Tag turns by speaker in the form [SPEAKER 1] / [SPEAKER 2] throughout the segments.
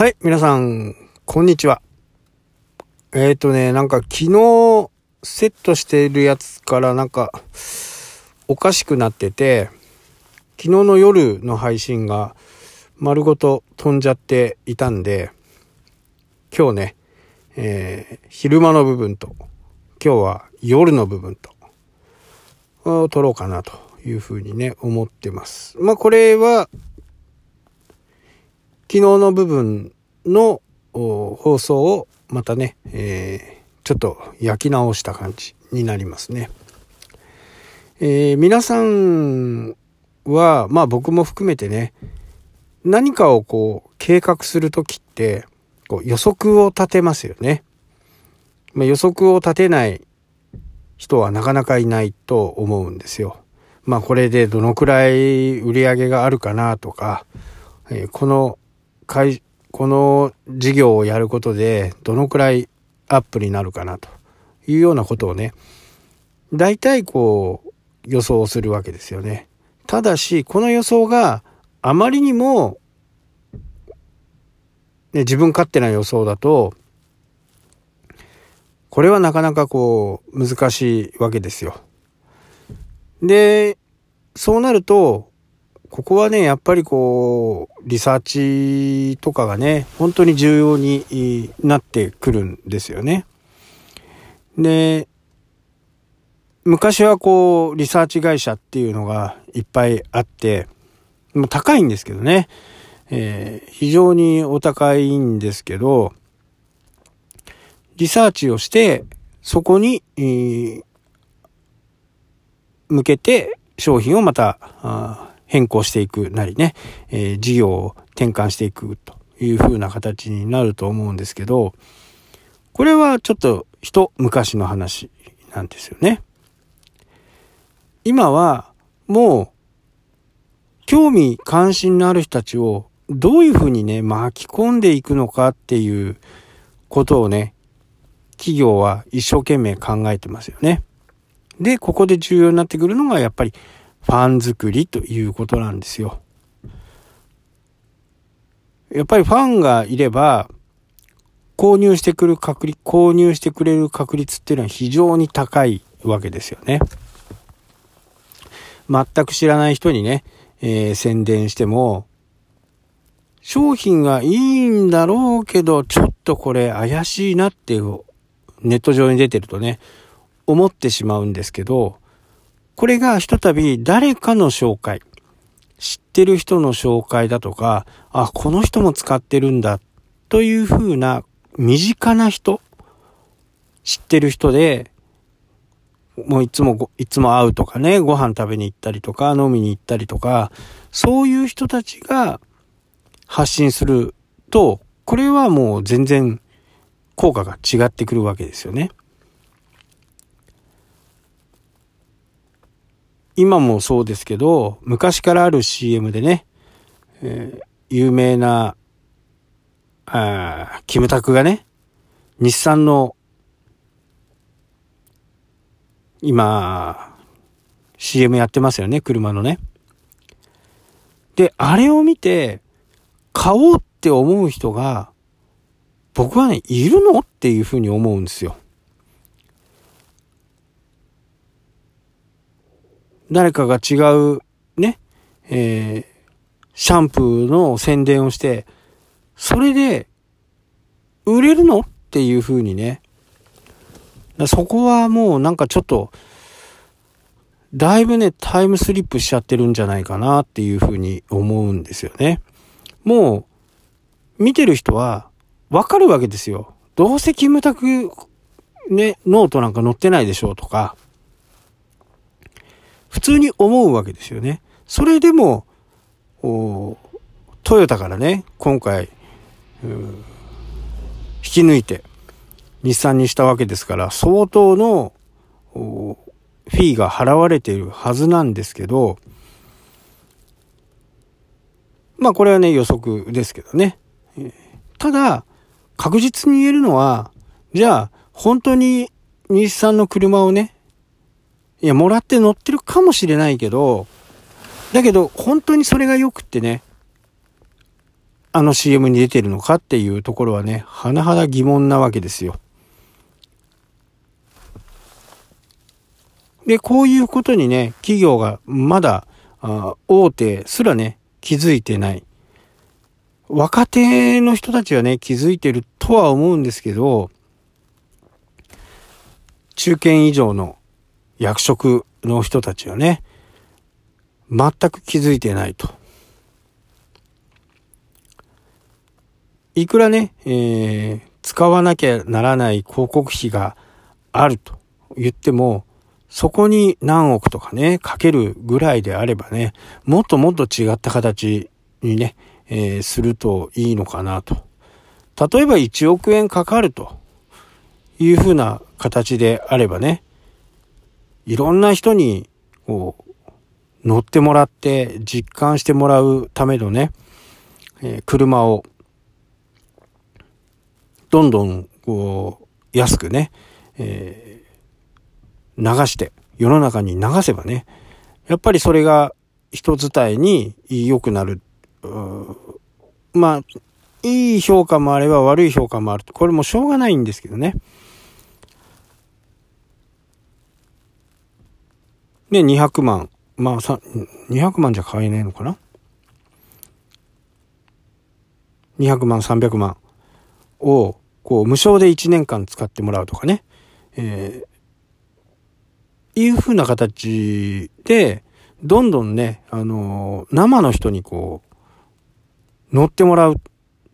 [SPEAKER 1] はい、皆さん、こんにちは。えっ、ー、とね、なんか昨日セットしているやつからなんかおかしくなってて、昨日の夜の配信が丸ごと飛んじゃっていたんで、今日ね、えー、昼間の部分と、今日は夜の部分と、を撮ろうかなというふうにね、思ってます。まあこれは、昨日の部分の放送をまたね、えー、ちょっと焼き直した感じになりますね。えー、皆さんは、まあ僕も含めてね、何かをこう計画するときって、こう予測を立てますよね。まあ、予測を立てない人はなかなかいないと思うんですよ。まあこれでどのくらい売り上げがあるかなとか、えー、この会、この事業をやることでどのくらいアップになるかなというようなことをね、大体こう予想するわけですよね。ただし、この予想があまりにも、ね、自分勝手な予想だと、これはなかなかこう難しいわけですよ。で、そうなると、ここはね、やっぱりこう、リサーチとかがね、本当に重要になってくるんですよね。で、昔はこう、リサーチ会社っていうのがいっぱいあって、もう高いんですけどね、えー、非常にお高いんですけど、リサーチをして、そこに、えー、向けて商品をまた、変更していくなりね、えー、事業を転換していくという風な形になると思うんですけど、これはちょっと一昔の話なんですよね。今はもう興味関心のある人たちをどういうふうにね、巻き込んでいくのかっていうことをね、企業は一生懸命考えてますよね。で、ここで重要になってくるのがやっぱりファン作りということなんですよ。やっぱりファンがいれば、購入してくる確率、購入してくれる確率っていうのは非常に高いわけですよね。全く知らない人にね、えー、宣伝しても、商品がいいんだろうけど、ちょっとこれ怪しいなっていう、ネット上に出てるとね、思ってしまうんですけど、これがひとたび誰かの紹介、知ってる人の紹介だとか、あ、この人も使ってるんだというふうな身近な人、知ってる人で、もういつも、いつも会うとかね、ご飯食べに行ったりとか、飲みに行ったりとか、そういう人たちが発信すると、これはもう全然効果が違ってくるわけですよね。今もそうですけど、昔からある CM でね、えー、有名な、あキムタクがね、日産の、今、CM やってますよね、車のね。で、あれを見て、買おうって思う人が、僕はね、いるの？っていうふうに思うんですよ。誰かが違うね、えー、シャンプーの宣伝をして、それで、売れるのっていう風にね。そこはもうなんかちょっと、だいぶね、タイムスリップしちゃってるんじゃないかなっていう風に思うんですよね。もう、見てる人は、わかるわけですよ。どうせキムタク、ね、ノートなんか載ってないでしょうとか、普通に思うわけですよね。それでも、トヨタからね、今回、引き抜いて、日産にしたわけですから、相当のフィーが払われているはずなんですけど、まあこれはね予測ですけどね。ただ、確実に言えるのは、じゃあ本当に日産の車をね、いや、もらって乗ってるかもしれないけど、だけど、本当にそれが良くってね、あの CM に出てるのかっていうところはね、甚だ疑問なわけですよ。で、こういうことにね、企業がまだ、あ大手すらね、気づいてない。若手の人たちはね、気づいてるとは思うんですけど、中堅以上の役職の人たちはね、全く気づいてないと。いくらね、えー、使わなきゃならない広告費があると言っても、そこに何億とかね、かけるぐらいであればね、もっともっと違った形にね、えー、するといいのかなと。例えば1億円かかるというふうな形であればね、いろんな人にこう乗ってもらって実感してもらうためのね、えー、車をどんどんこう安くね、えー、流して世の中に流せばねやっぱりそれが人伝いに良くなる。まあいい評価もあれば悪い評価もある。これもしょうがないんですけどね。で200万まあ200万じゃ買えねえのかな？200万300万をこう無償で1年間使ってもらうとかね、えー、いうふうな形でどんどんね、あのー、生の人にこう乗ってもらうっ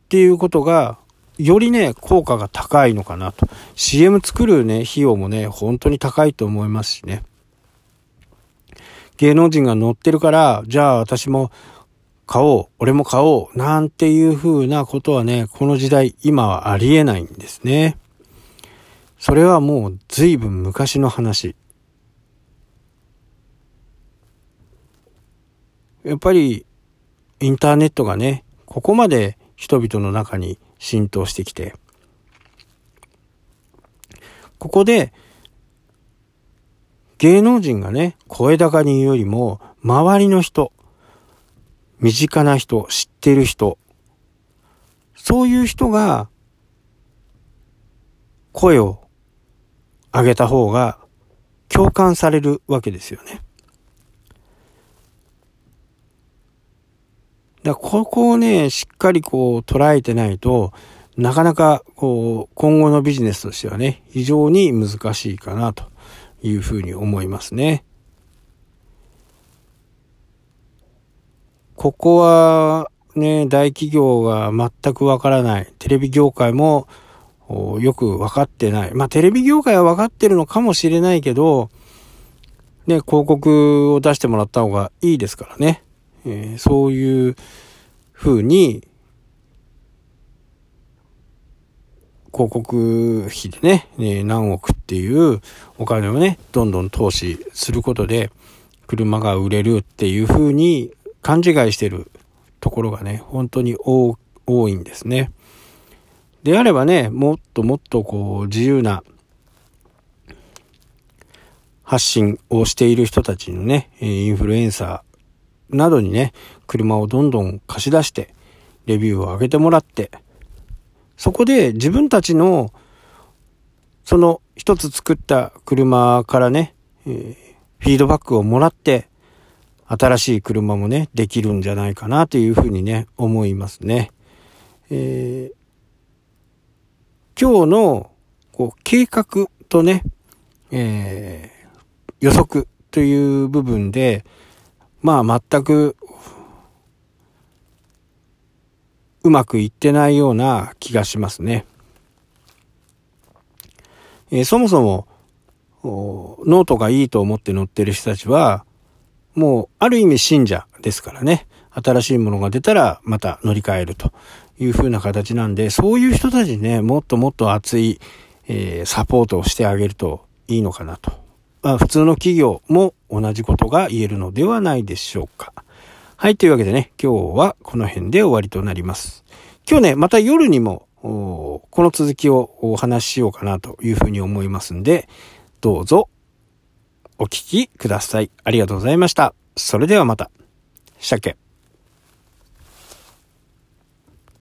[SPEAKER 1] ていうことがよりね、効果が高いのかなと。CM 作るね、費用もね、本当に高いと思いますしね。芸能人が乗ってるから、じゃあ私も買おう、俺も買おう、なんていう風なことはね、この時代、今はありえないんですね。それはもう随分昔の話。やっぱり、インターネットがね、ここまで人々の中に浸透してきて、ここで芸能人がね、声高に言うよりも、周りの人、身近な人、知ってる人、そういう人が、声を上げた方が共感されるわけですよね。だここをね、しっかりこう捉えてないと、なかなかこう今後のビジネスとしてはね、非常に難しいかなというふうに思いますね。ここはね、大企業が全くわからない。テレビ業界もよくわかってない。まあテレビ業界はわかってるのかもしれないけど、ね、広告を出してもらった方がいいですからね。えー、そういう風に広告費でね、え何億っていうお金をね、どんどん投資することで、車が売れるっていう風に勘違いしてるところがね、本当に多いんですね。であればね、もっともっとこう自由な発信をしている人たちのね、インフルエンサーなどにね、車をどんどん貸し出して、レビューを上げてもらって、そこで自分たちの、その一つ作った車からね、えー、フィードバックをもらって、新しい車もね、できるんじゃないかなというふうにね、思いますね。えー、今日のこう計画とね、えー、予測という部分で、まあ全くうまくいってないような気がしますね。えー、そもそも、ノートがいいと思って乗ってる人たちは、もうある意味信者ですからね。新しいものが出たらまた乗り換えるという風な形なんで、そういう人たちにね、もっともっと熱い、えー、サポートをしてあげるといいのかなと。まあ、普通の企業も同じことが言えるのではないでしょうか。はい、というわけでね、今日はこの辺で終わりとなります。今日ね、また夜にも、この続きをお話ししようかなというふうに思いますんで、どうぞお聞きください。ありがとうございました。それではまた。したっけ